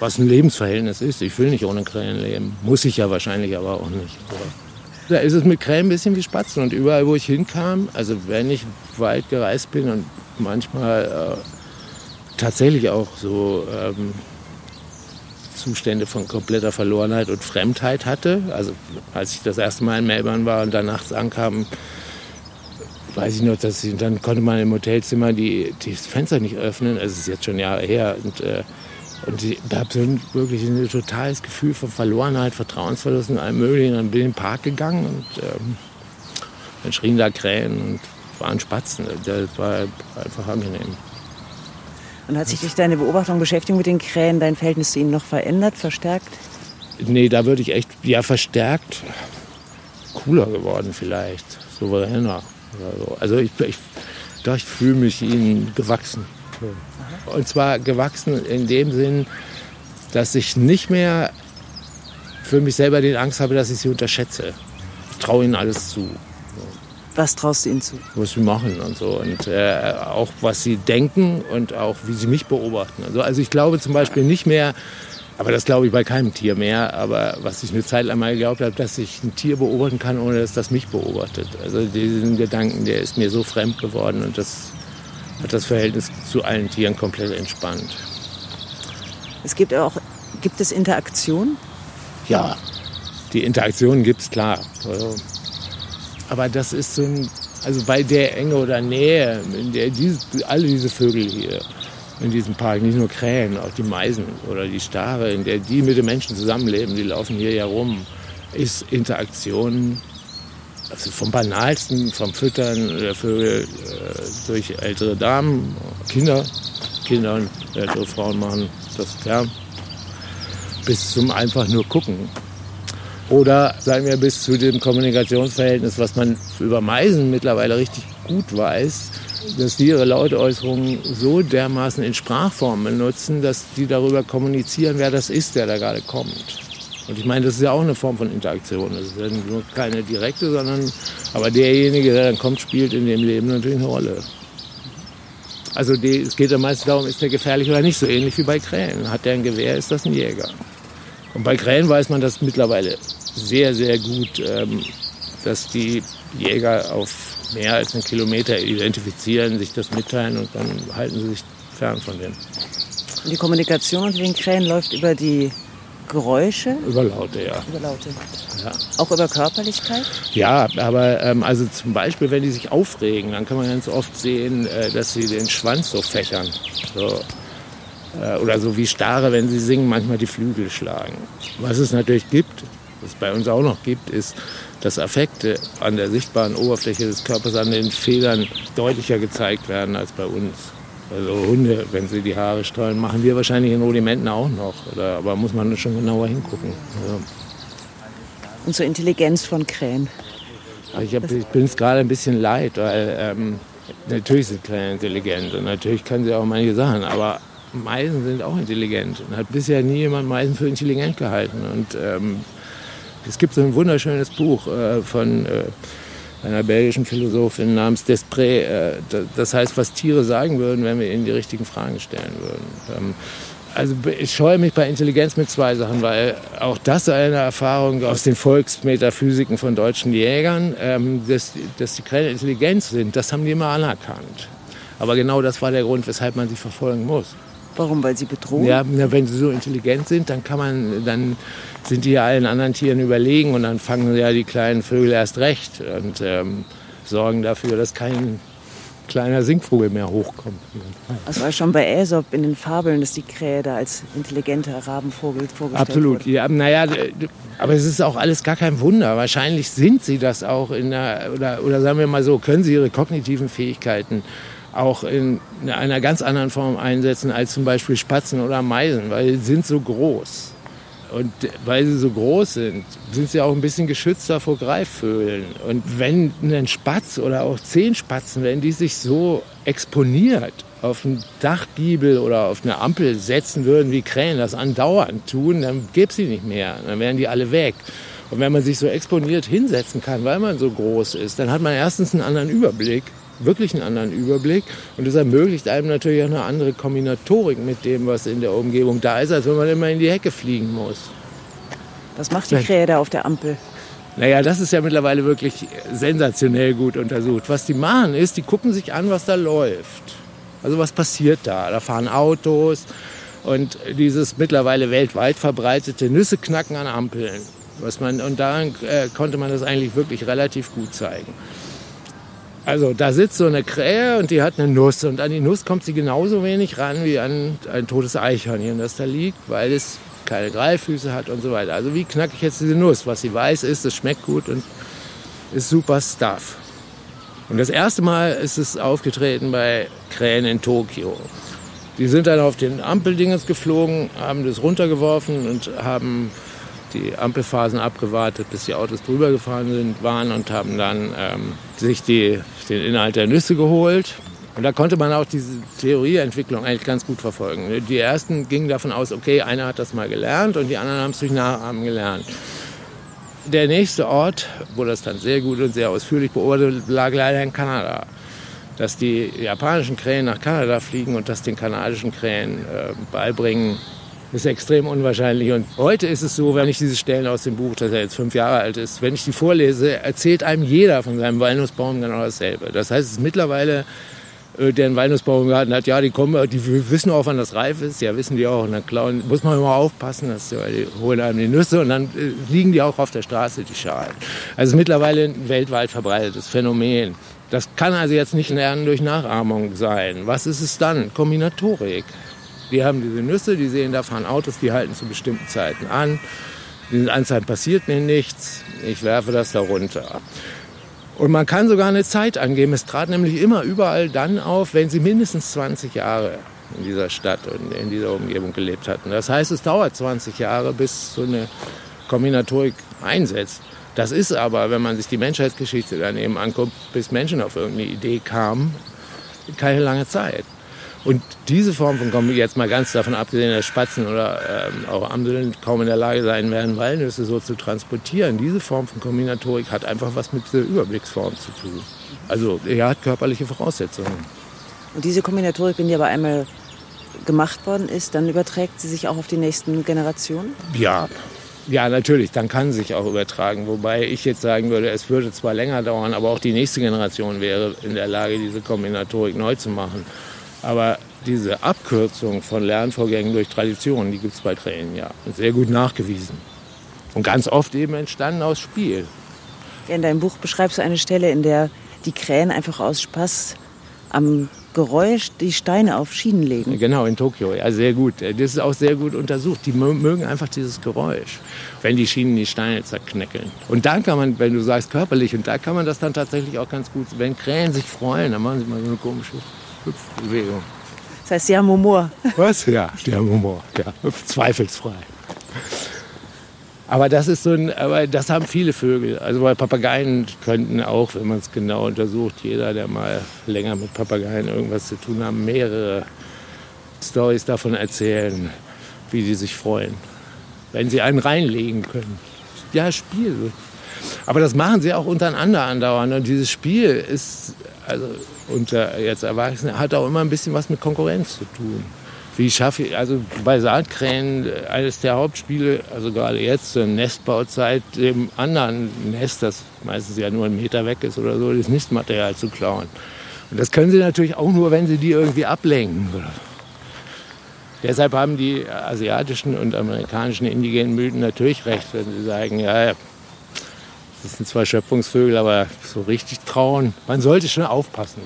Was ein Lebensverhältnis ist. Ich will nicht ohne Krähen leben. Muss ich ja wahrscheinlich aber auch nicht. Da ist es mit Krähen ein bisschen wie Spatzen. Und überall, wo ich hinkam, also wenn ich weit gereist bin und manchmal äh, tatsächlich auch so ähm, Zustände von kompletter Verlorenheit und Fremdheit hatte. Also als ich das erste Mal in Melbourne war und da nachts ankam, weiß ich noch, dass ich, dann konnte man im Hotelzimmer die, die Fenster nicht öffnen. Also es ist jetzt schon Jahre her. Und äh, und ich habe wirklich ein totales Gefühl von Verlorenheit, Vertrauensverlust und allem Möglichen. Dann bin ich in den Park gegangen und ähm, dann schrien da Krähen und waren Spatzen. Das war einfach angenehm. Und hat sich durch deine Beobachtung, Beschäftigung mit den Krähen, dein Verhältnis zu ihnen noch verändert, verstärkt? Nee, da würde ich echt, ja, verstärkt, cooler geworden vielleicht, souveräner. So. Also ich, ich, doch, ich fühle mich ihnen gewachsen. Und zwar gewachsen in dem Sinn, dass ich nicht mehr für mich selber die Angst habe, dass ich sie unterschätze. Ich traue ihnen alles zu. Was traust du ihnen zu? Was sie machen und so. Und äh, auch was sie denken und auch wie sie mich beobachten. Also, also ich glaube zum Beispiel nicht mehr, aber das glaube ich bei keinem Tier mehr, aber was ich eine Zeit lang mal geglaubt habe, dass ich ein Tier beobachten kann, ohne dass das mich beobachtet. Also diesen Gedanken, der ist mir so fremd geworden und das hat das Verhältnis zu allen Tieren komplett entspannt. Es gibt auch, gibt es Interaktion? Ja, die Interaktion gibt es klar. Also, aber das ist so ein, also bei der Enge oder Nähe, in der diese, alle diese Vögel hier in diesem Park, nicht nur Krähen, auch die Meisen oder die Stare, in der die mit den Menschen zusammenleben, die laufen hier ja rum, ist Interaktion also vom Banalsten, vom Füttern der Vögel äh, durch ältere Damen, Kinder, Kinder und ältere Frauen machen das gern, bis zum einfach nur gucken. Oder sagen wir bis zu dem Kommunikationsverhältnis, was man über Meisen mittlerweile richtig gut weiß, dass die ihre Lautäußerungen so dermaßen in Sprachform benutzen, dass die darüber kommunizieren, wer das ist, der da gerade kommt. Und ich meine, das ist ja auch eine Form von Interaktion. Das ist nur keine direkte, sondern aber derjenige, der dann kommt, spielt in dem Leben natürlich eine Rolle. Also die, es geht ja meistens darum, ist der gefährlich oder nicht, so ähnlich wie bei Krähen. Hat der ein Gewehr, ist das ein Jäger. Und bei Krähen weiß man das mittlerweile sehr, sehr gut, ähm, dass die Jäger auf mehr als einen Kilometer identifizieren, sich das mitteilen und dann halten sie sich fern von dem. Und die Kommunikation unter den Krähen läuft über die Geräusche? Über Laute, ja. Über Laute. Ja, Auch über Körperlichkeit? ja aber ähm, also zum Beispiel, wenn die sich aufregen, dann kann man ganz oft sehen, äh, dass sie den Schwanz so fächern. So. Äh, oder so wie Stare, wenn sie singen, manchmal die Flügel schlagen. Was es natürlich gibt, was es bei uns auch noch gibt, ist, dass Affekte an der sichtbaren Oberfläche des Körpers, an den Federn deutlicher gezeigt werden als bei uns. Also Hunde, wenn sie die Haare strahlen, machen wir wahrscheinlich in Rudimenten auch noch. Oder, aber muss man schon genauer hingucken. Also, Und zur Intelligenz von Krähen. ich, hab, ich bin es gerade ein bisschen leid, weil ähm, natürlich sind Krähen intelligent und natürlich können sie auch manche Sachen, aber Meisen sind auch intelligent. Und hat bisher nie jemand Meisen für intelligent gehalten. Und ähm, es gibt so ein wunderschönes Buch äh, von äh, einer belgischen Philosophin namens Desprez. Äh, da- das heißt, was Tiere sagen würden, wenn wir ihnen die richtigen Fragen stellen würden. Ähm, also ich scheue mich bei Intelligenz mit zwei Sachen, weil auch das eine Erfahrung aus den Volksmetaphysiken von deutschen Jägern, ähm, dass, dass die Krähen intelligent sind, das haben die immer anerkannt. Aber genau das war der Grund, weshalb man sie verfolgen muss. Warum? Weil sie bedrohen? Ja, wenn sie so intelligent sind, dann kann man, dann sind die ja allen anderen Tieren überlegen und dann fangen ja die kleinen Vögel erst recht und ähm, sorgen dafür, dass kein kleiner Singvogel mehr hochkommt. Das war schon bei Aesop in den Fabeln, dass die Krähe da als intelligenter Rabenvogel vorgestellt Absolut. wurde. Ja, naja, aber es ist auch alles gar kein Wunder. Wahrscheinlich sind sie das auch in der, oder, oder sagen wir mal so, können sie ihre kognitiven Fähigkeiten auch in einer ganz anderen Form einsetzen als zum Beispiel Spatzen oder Meisen, weil sie sind so groß. Und weil sie so groß sind, sind sie auch ein bisschen geschützter vor Greifvögeln. Und wenn ein Spatz oder auch zehn Spatzen, wenn die sich so exponiert auf einen Dachgiebel oder auf eine Ampel setzen würden, wie Krähen das andauernd tun, dann gäbe es sie nicht mehr. Dann wären die alle weg. Und wenn man sich so exponiert hinsetzen kann, weil man so groß ist, dann hat man erstens einen anderen Überblick, wirklich einen anderen Überblick. Und das ermöglicht einem natürlich auch eine andere Kombinatorik mit dem, was in der Umgebung da ist, als wenn man immer in die Hecke fliegen muss. Was macht die Krähe da auf der Ampel? Naja, das ist ja mittlerweile wirklich sensationell gut untersucht. Was die machen ist, die gucken sich an, was da läuft. Also was passiert da? Da fahren Autos und dieses mittlerweile weltweit verbreitete Nüsse knacken an Ampeln. Was man, und daran äh, konnte man das eigentlich wirklich relativ gut zeigen. Also da sitzt so eine Krähe und die hat eine Nuss und an die Nuss kommt sie genauso wenig ran wie an ein totes Eichhörnchen, das da liegt, weil es keine Greiffüße hat und so weiter. Also wie knacke ich jetzt diese Nuss? Was sie weiß ist, es schmeckt gut und ist super Stuff. Und das erste Mal ist es aufgetreten bei Krähen in Tokio. Die sind dann auf den Ampeldinges geflogen, haben das runtergeworfen und haben die Ampelphasen abgewartet, bis die Autos drüber gefahren sind, waren und haben dann ähm, sich die, den Inhalt der Nüsse geholt. Und da konnte man auch diese Theorieentwicklung eigentlich ganz gut verfolgen. Die ersten gingen davon aus, okay, einer hat das mal gelernt und die anderen haben es durch Nachahmen gelernt. Der nächste Ort, wo das dann sehr gut und sehr ausführlich beobachtet, lag leider in Kanada. Dass die japanischen Krähen nach Kanada fliegen und das den kanadischen Krähen äh, beibringen, ist extrem unwahrscheinlich. Und heute ist es so, wenn ich diese Stellen aus dem Buch, das ja jetzt fünf Jahre alt ist, wenn ich die vorlese, erzählt einem jeder von seinem Walnussbaum genau dasselbe. Das heißt, es ist mittlerweile, äh, der einen Walnussbaum gehalten hat, ja, die kommen, die wissen auch, wann das reif ist, ja, wissen die auch. Und dann klauen, muss man immer aufpassen, dass die, die holen einem die Nüsse und dann äh, liegen die auch auf der Straße, die Schalen. Also mittlerweile ein weltweit verbreitetes Phänomen. Das kann also jetzt nicht Lernen durch Nachahmung sein. Was ist es dann? Kombinatorik. Die haben diese Nüsse, die sehen, da fahren Autos, die halten zu bestimmten Zeiten an. In Anzeigen passiert mir nichts, ich werfe das da runter. Und man kann sogar eine Zeit angeben. Es trat nämlich immer überall dann auf, wenn sie mindestens 20 Jahre in dieser Stadt und in dieser Umgebung gelebt hatten. Das heißt, es dauert 20 Jahre, bis so eine Kombinatorik einsetzt. Das ist aber, wenn man sich die Menschheitsgeschichte daneben anguckt, bis Menschen auf irgendeine Idee kamen, keine lange Zeit. Und diese Form von Kombinatorik, jetzt mal ganz davon abgesehen, dass Spatzen oder ähm, auch Amseln kaum in der Lage sein werden, Walnüsse so zu transportieren, diese Form von Kombinatorik hat einfach was mit dieser Überblicksform zu tun. Also er hat körperliche Voraussetzungen. Und diese Kombinatorik, wenn die aber einmal gemacht worden ist, dann überträgt sie sich auch auf die nächsten Generationen? Ja, Ja, natürlich, dann kann sich auch übertragen. Wobei ich jetzt sagen würde, es würde zwar länger dauern, aber auch die nächste Generation wäre in der Lage, diese Kombinatorik neu zu machen. Aber diese Abkürzung von Lernvorgängen durch Tradition, die gibt es bei Krähen ja. Sehr gut nachgewiesen. Und ganz oft eben entstanden aus Spiel. In deinem Buch beschreibst du eine Stelle, in der die Krähen einfach aus Spaß am Geräusch die Steine auf Schienen legen. Genau, in Tokio. Ja, sehr gut. Das ist auch sehr gut untersucht. Die mögen einfach dieses Geräusch, wenn die Schienen die Steine zerknäckeln. Und dann kann man, wenn du sagst körperlich, und da kann man das dann tatsächlich auch ganz gut, wenn Krähen sich freuen, dann machen sie mal so eine komische Hüpfbewegung. Das heißt, sie haben Humor. Was? Ja, die haben Humor. Ja, zweifelsfrei. Aber das ist so ein, aber das haben viele Vögel. Also bei Papageien könnten auch, wenn man es genau untersucht, jeder, der mal länger mit Papageien irgendwas zu tun hat, mehrere Stories davon erzählen, wie die sich freuen, wenn sie einen reinlegen können. Ja, Spiel. Aber das machen sie auch untereinander andauernd. Und dieses Spiel ist, also unter jetzt Erwachsenen, hat auch immer ein bisschen was mit Konkurrenz zu tun wie schaffe ich, also bei Saatkrähen, eines der Hauptspiele, also gerade jetzt zur Nestbauzeit, dem anderen Nest, das meistens ja nur einen Meter weg ist oder so, das Nistmaterial zu klauen. Und das können sie natürlich auch nur, wenn sie die irgendwie ablenken. Deshalb haben die asiatischen und amerikanischen indigenen Mythen natürlich recht, wenn sie sagen, ja, das sind zwar Schöpfungsvögel, aber so richtig trauen, man sollte schon aufpassen.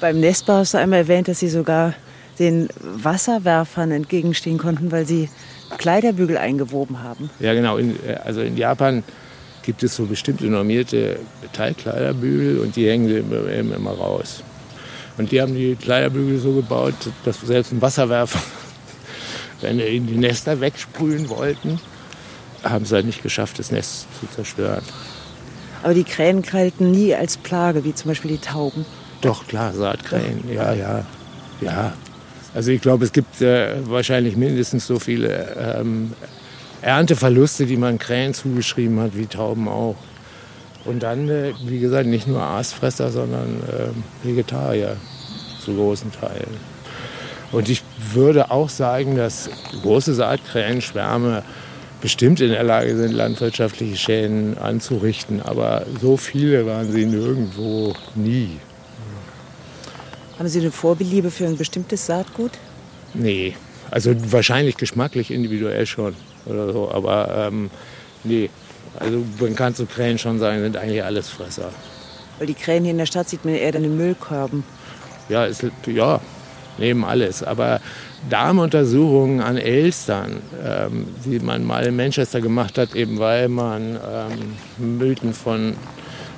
Beim Nestbau hast du einmal erwähnt, dass Sie sogar den Wasserwerfern entgegenstehen konnten, weil sie Kleiderbügel eingewoben haben. Ja, genau. In, äh, also in Japan gibt es so bestimmte normierte Metallkleiderbügel und die hängen immer, immer raus. Und die haben die Kleiderbügel so gebaut, dass selbst ein Wasserwerfer, wenn sie in die Nester wegsprühen wollten, haben sie halt nicht geschafft, das Nest zu zerstören. Aber die Krähen galten nie als Plage, wie zum Beispiel die Tauben. Doch, klar, Saatkrähen, ja, ja, ja. Also ich glaube, es gibt äh, wahrscheinlich mindestens so viele ähm, Ernteverluste, die man Krähen zugeschrieben hat, wie Tauben auch. Und dann, äh, wie gesagt, nicht nur Aasfresser, sondern äh, Vegetarier zu großen Teilen. Und ich würde auch sagen, dass große Saatkrähenschwärme bestimmt in der Lage sind, landwirtschaftliche Schäden anzurichten. Aber so viele waren sie nirgendwo nie. Haben Sie eine Vorbeliebe für ein bestimmtes Saatgut? Nee, also wahrscheinlich geschmacklich individuell schon oder so, aber ähm, nee. Also man kann zu Krähen schon sagen, sind eigentlich alles Fresser. Weil die Krähen hier in der Stadt sieht man eher in den Müllkörben. Ja, ist, ja, nehmen alles. Aber Darmuntersuchungen an Elstern, ähm, die man mal in Manchester gemacht hat, eben weil man ähm, Mythen von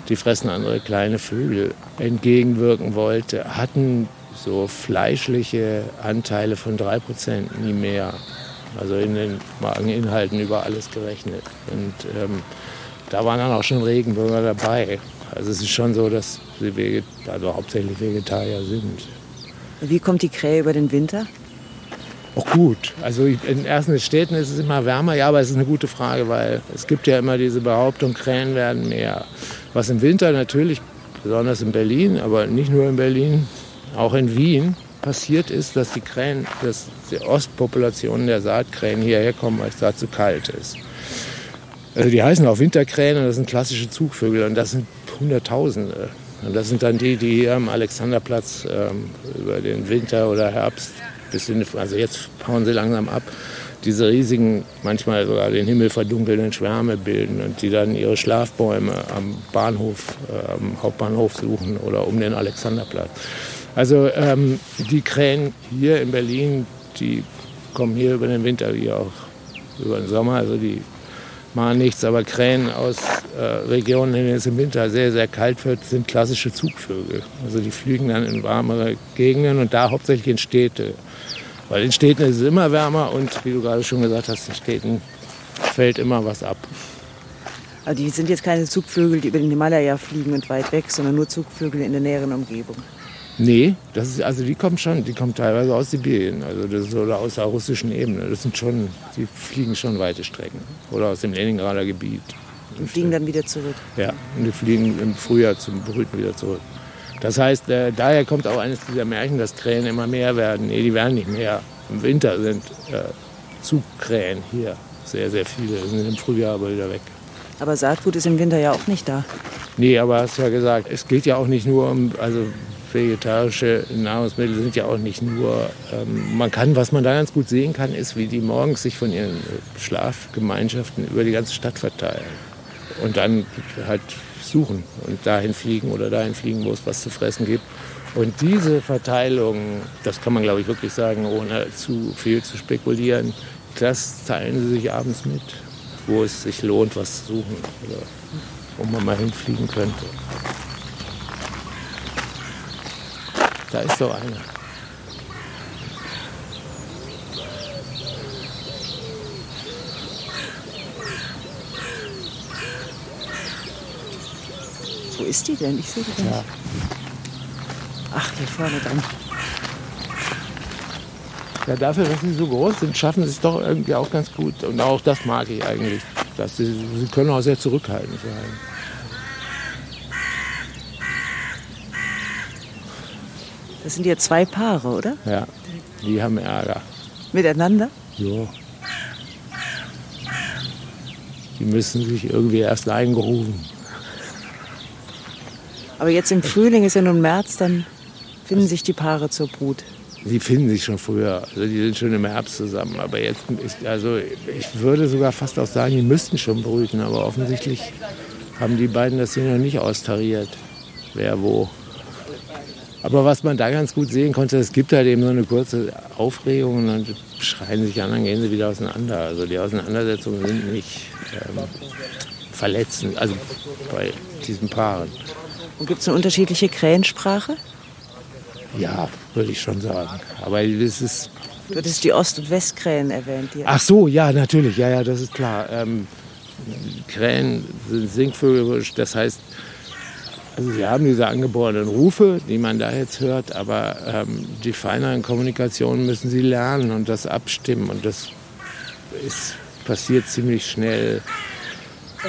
die fressen andere kleine Vögel, entgegenwirken wollte, hatten so fleischliche Anteile von 3%, nie mehr. Also in den Mageninhalten über alles gerechnet. Und ähm, da waren dann auch schon Regenbürger dabei. Also es ist schon so, dass sie Veget also hauptsächlich Vegetarier sind. Wie kommt die Krähe über den Winter? Auch gut. Also in ersten Städten ist es immer wärmer, ja, aber es ist eine gute Frage, weil es gibt ja immer diese Behauptung, Krähen werden mehr. Was im Winter natürlich, besonders in Berlin, aber nicht nur in Berlin, auch in Wien passiert ist, dass die Krähen, dass die Ostpopulationen der Saatkrähen hierher kommen, weil es da zu kalt ist. Also die heißen auch Winterkrähen und das sind klassische Zugvögel und das sind Hunderttausende. Und das sind dann die, die hier am Alexanderplatz ähm, über den Winter oder Herbst bis in, also jetzt hauen sie langsam ab, diese riesigen, manchmal sogar den Himmel verdunkelnden Schwärme bilden und die dann ihre Schlafbäume am Bahnhof, äh, am Hauptbahnhof suchen oder um den Alexanderplatz. Also ähm, die Krähen hier in Berlin, die kommen hier über den Winter wie auch über den Sommer. Also die machen nichts, aber Krähen aus äh, Regionen, in denen es im Winter sehr, sehr kalt wird, sind klassische Zugvögel. Also die fliegen dann in warmere Gegenden und da hauptsächlich in Städte. Weil in Städten ist es immer wärmer und wie du gerade schon gesagt hast, in Städten fällt immer was ab. Aber die sind jetzt keine Zugvögel, die über den Himalaya fliegen und weit weg, sondern nur Zugvögel in der näheren Umgebung. Nee, das ist, also die kommen schon, die kommen teilweise aus Sibirien, also das ist, oder aus der russischen Ebene. Das sind schon, die fliegen schon weite Strecken. Oder aus dem Leningrader Gebiet. Und fliegen dann wieder zurück. Ja, und die fliegen im Frühjahr zum Brüten wieder zurück. Das heißt, äh, daher kommt auch eines dieser Märchen, dass Krähen immer mehr werden. Nee, die werden nicht mehr. Im Winter sind äh, Zugkrähen hier. Sehr, sehr viele. Sind im Frühjahr aber wieder weg. Aber Saatgut ist im Winter ja auch nicht da. Nee, aber hast ja gesagt, es geht ja auch nicht nur um, also vegetarische Nahrungsmittel sind ja auch nicht nur, ähm, man kann, was man da ganz gut sehen kann, ist, wie die morgens sich von ihren Schlafgemeinschaften über die ganze Stadt verteilen. Und dann halt suchen und dahin fliegen oder dahin fliegen, wo es was zu fressen gibt. Und diese Verteilung, das kann man glaube ich wirklich sagen, ohne zu viel zu spekulieren, das teilen sie sich abends mit, wo es sich lohnt, was zu suchen oder wo man mal hinfliegen könnte. Da ist so einer. Wo ist die denn? Ich sehe die nicht. Ach, hier vorne dann. Ja, dafür, dass sie so groß sind, schaffen sie es doch irgendwie auch ganz gut. Und auch das mag ich eigentlich. Dass sie, sie können auch sehr zurückhaltend sein. Das sind ja zwei Paare, oder? Ja, die haben Ärger. Miteinander? Ja. Die müssen sich irgendwie erst eingerufen. Aber jetzt im Frühling ist ja nun März, dann finden sich die Paare zur Brut. Die finden sich schon früher. Also die sind schon im Herbst zusammen. Aber jetzt, ich, also ich würde sogar fast auch sagen, die müssten schon brüten. Aber offensichtlich haben die beiden das hier noch nicht austariert. Wer wo. Aber was man da ganz gut sehen konnte, es gibt halt eben so eine kurze Aufregung und dann schreien sich an, dann gehen sie wieder auseinander. Also die Auseinandersetzungen sind nicht ähm, verletzend, also bei diesen Paaren. Und gibt es eine unterschiedliche Krähensprache? Ja, würde ich schon sagen. Aber das ist Du hattest die Ost- und Westkrähen erwähnt. Die Ach so, ja, natürlich, ja, ja, das ist klar. Ähm, Krähen sind Singvögel, das heißt, also sie haben diese angeborenen Rufe, die man da jetzt hört, aber ähm, die feineren Kommunikationen müssen sie lernen und das abstimmen und das ist, passiert ziemlich schnell.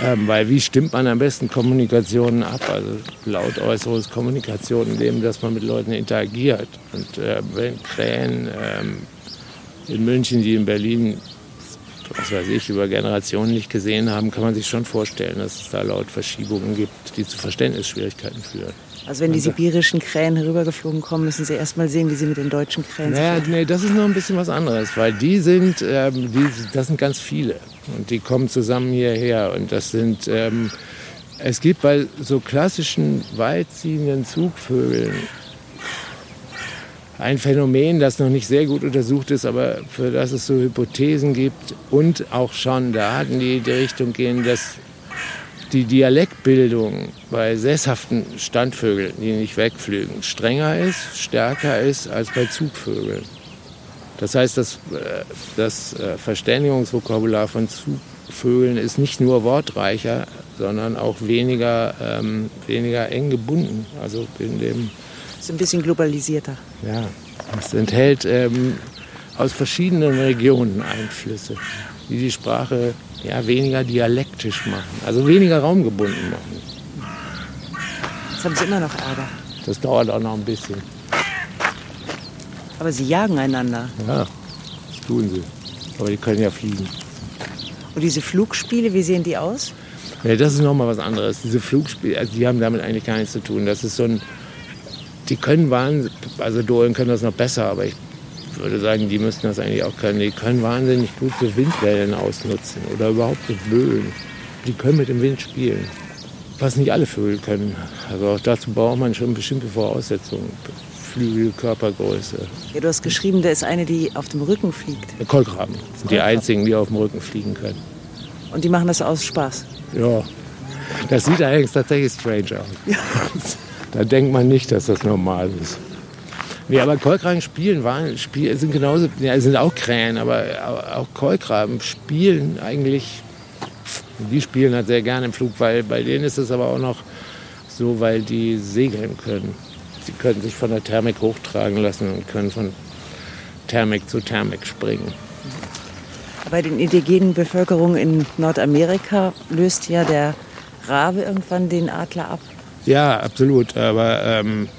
Ähm, weil wie stimmt man am besten Kommunikationen ab? Also laut äußeres Kommunikation, indem dass man mit Leuten interagiert. Und äh, wenn Krähen ähm, in München, die in Berlin, was weiß ich, über Generationen nicht gesehen haben, kann man sich schon vorstellen, dass es da laut Verschiebungen gibt, die zu Verständnisschwierigkeiten führen. Also wenn die sibirischen Krähen herübergeflogen kommen, müssen sie erst mal sehen, wie sie mit den deutschen Krähen Naja, nee, das ist noch ein bisschen was anderes, weil die sind, ähm, die, das sind ganz viele. Und die kommen zusammen hierher und das sind, ähm, es gibt bei so klassischen weitziehenden Zugvögeln ein Phänomen, das noch nicht sehr gut untersucht ist, aber für das es so Hypothesen gibt. Und auch schon Daten, die in die Richtung gehen, dass die Dialektbildung bei sesshaften Standvögeln, die nicht wegfliegen, strenger ist, stärker ist als bei Zugvögeln. Das heißt, das, äh, das äh, Verständigungsvokabular von Zugvögeln ist nicht nur wortreicher, sondern auch weniger, ähm, weniger eng gebunden. Also in dem, ist ein bisschen globalisierter. ja, es enthält ähm, aus verschiedenen Regionen Einflüsse, die die Sprache ja, weniger dialektisch machen, also weniger raumgebunden machen. Jetzt haben sie immer noch Ärger. Das dauert auch noch ein bisschen. Aber sie jagen einander. Ja, das tun sie. Aber die können ja fliegen. Und diese Flugspiele, wie sehen die aus? Ja, das ist nochmal was anderes. Diese Flugspiele, also die haben damit eigentlich gar nichts zu tun. Das ist so ein, die können wahnsinnig, also Dohlen können das noch besser, aber ich würde sagen, die müssten das eigentlich auch können. Die können wahnsinnig gut so Windwellen ausnutzen oder überhaupt so Böen. Die können mit dem Wind spielen. Was nicht alle Vögel können. Also auch dazu braucht man schon bestimmte Voraussetzungen. Flügel, Körpergröße. Ja, du hast geschrieben, da ist eine, die auf dem Rücken fliegt. Kolkraben sind die einzigen, die auf dem Rücken fliegen können. Und die machen das aus Spaß. Ja, das sieht allerdings tatsächlich strange aus. Da denkt man nicht, dass das normal ist. Nee, aber Kolkraben spielen, waren, spiel, sind genauso, ja, sind auch Krähen, aber auch Kolkraben spielen eigentlich, die spielen halt sehr gerne im Flug, weil bei denen ist es aber auch noch so, weil die segeln können. Sie können sich von der Thermik hochtragen lassen und können von Thermik zu Thermik springen. Bei den indigenen Bevölkerungen in Nordamerika löst ja der Rabe irgendwann den Adler ab. Ja, absolut. Aber ähm,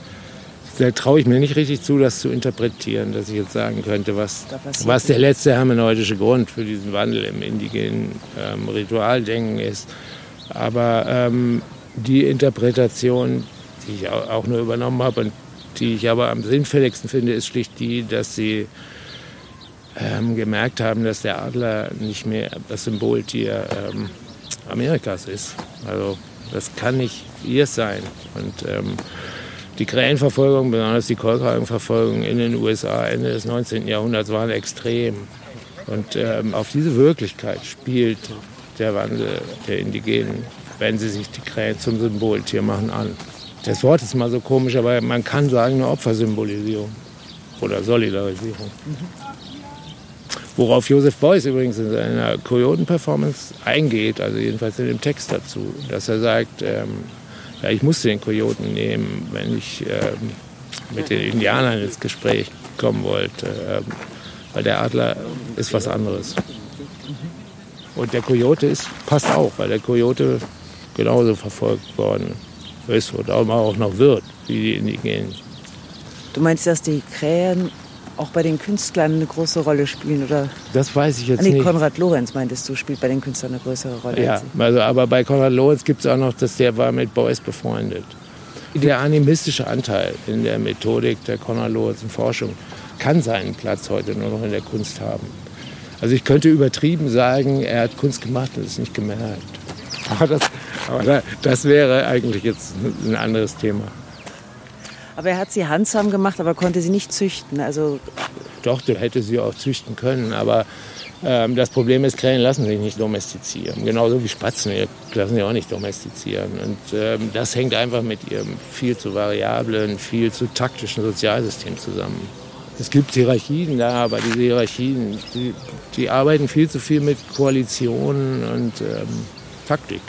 da traue ich mir nicht richtig zu, das zu interpretieren, dass ich jetzt sagen könnte, was, was der letzte hermeneutische Grund für diesen Wandel im indigenen ähm, Ritualdenken ist. Aber ähm, die Interpretation, die ich auch nur übernommen habe und die ich aber am sinnfälligsten finde, ist schlicht die, dass sie ähm, gemerkt haben, dass der Adler nicht mehr das Symboltier ähm, Amerikas ist. Also das kann nicht ihr sein. Und ähm, die Krähenverfolgung, besonders die Kolkragenverfolgung in den USA Ende des 19. Jahrhunderts waren extrem. Und ähm, auf diese Wirklichkeit spielt der Wandel der Indigenen, wenn sie sich die Krähen zum Symboltier machen, an. Das Wort ist mal so komisch, aber man kann sagen eine Opfersymbolisierung oder Solidarisierung. Mhm. Worauf Joseph Beuys übrigens in seiner Kojoten-Performance eingeht, also jedenfalls in dem Text dazu, dass er sagt, ähm, ja, ich musste den Kojoten nehmen, wenn ich ähm, mit den Indianern ins Gespräch kommen wollte, ähm, weil der Adler ist was anderes. Und der Kojote ist, passt auch, weil der Kojote genauso verfolgt worden ist und auch noch wird, wie die Indigenen. Du meinst, dass die Krähen auch bei den Künstlern eine große Rolle spielen? Oder? Das weiß ich jetzt ah, nee, nicht. Konrad Lorenz meintest du, spielt bei den Künstlern eine größere Rolle. Ja, also, aber bei Konrad Lorenz gibt es auch noch, dass der war mit Beuys befreundet. Der animistische Anteil in der Methodik der Konrad Lorenz Forschung kann seinen Platz heute nur noch in der Kunst haben. Also ich könnte übertrieben sagen, er hat Kunst gemacht und es nicht gemerkt. Aber das, aber das wäre eigentlich jetzt ein anderes Thema. Aber er hat sie handsam gemacht, aber konnte sie nicht züchten. Also Doch, der hätte sie auch züchten können. Aber ähm, das Problem ist, Krähen lassen sich nicht domestizieren. Genauso wie Spatzen lassen sich auch nicht domestizieren. Und ähm, das hängt einfach mit ihrem viel zu variablen, viel zu taktischen Sozialsystem zusammen. Es gibt Hierarchien da, aber diese Hierarchien, die, die arbeiten viel zu viel mit Koalitionen und ähm, Taktik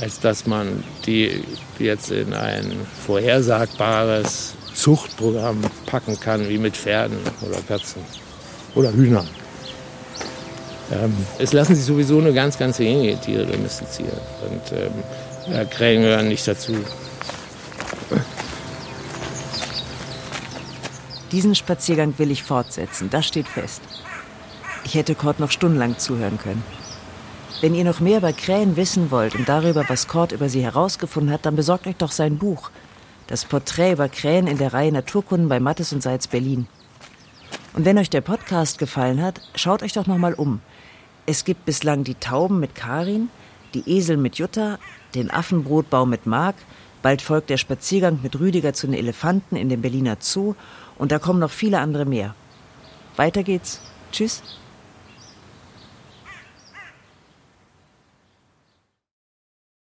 als dass man die jetzt in ein vorhersagbares Zuchtprogramm packen kann, wie mit Pferden oder Katzen oder Hühnern. Ähm, es lassen sich sowieso nur ganz, ganz wenige Tiere domestizieren. Und ähm, ja, Krähen gehören nicht dazu. Diesen Spaziergang will ich fortsetzen, das steht fest. Ich hätte Kurt noch stundenlang zuhören können. Wenn ihr noch mehr über Krähen wissen wollt und darüber, was Kort über sie herausgefunden hat, dann besorgt euch doch sein Buch. Das Porträt über Krähen in der Reihe Naturkunden bei Mattes und Seitz Berlin. Und wenn euch der Podcast gefallen hat, schaut euch doch noch mal um. Es gibt bislang die Tauben mit Karin, die Esel mit Jutta, den Affenbrotbaum mit Mark, bald folgt der Spaziergang mit Rüdiger zu den Elefanten in dem Berliner Zoo und da kommen noch viele andere mehr. Weiter geht's. Tschüss.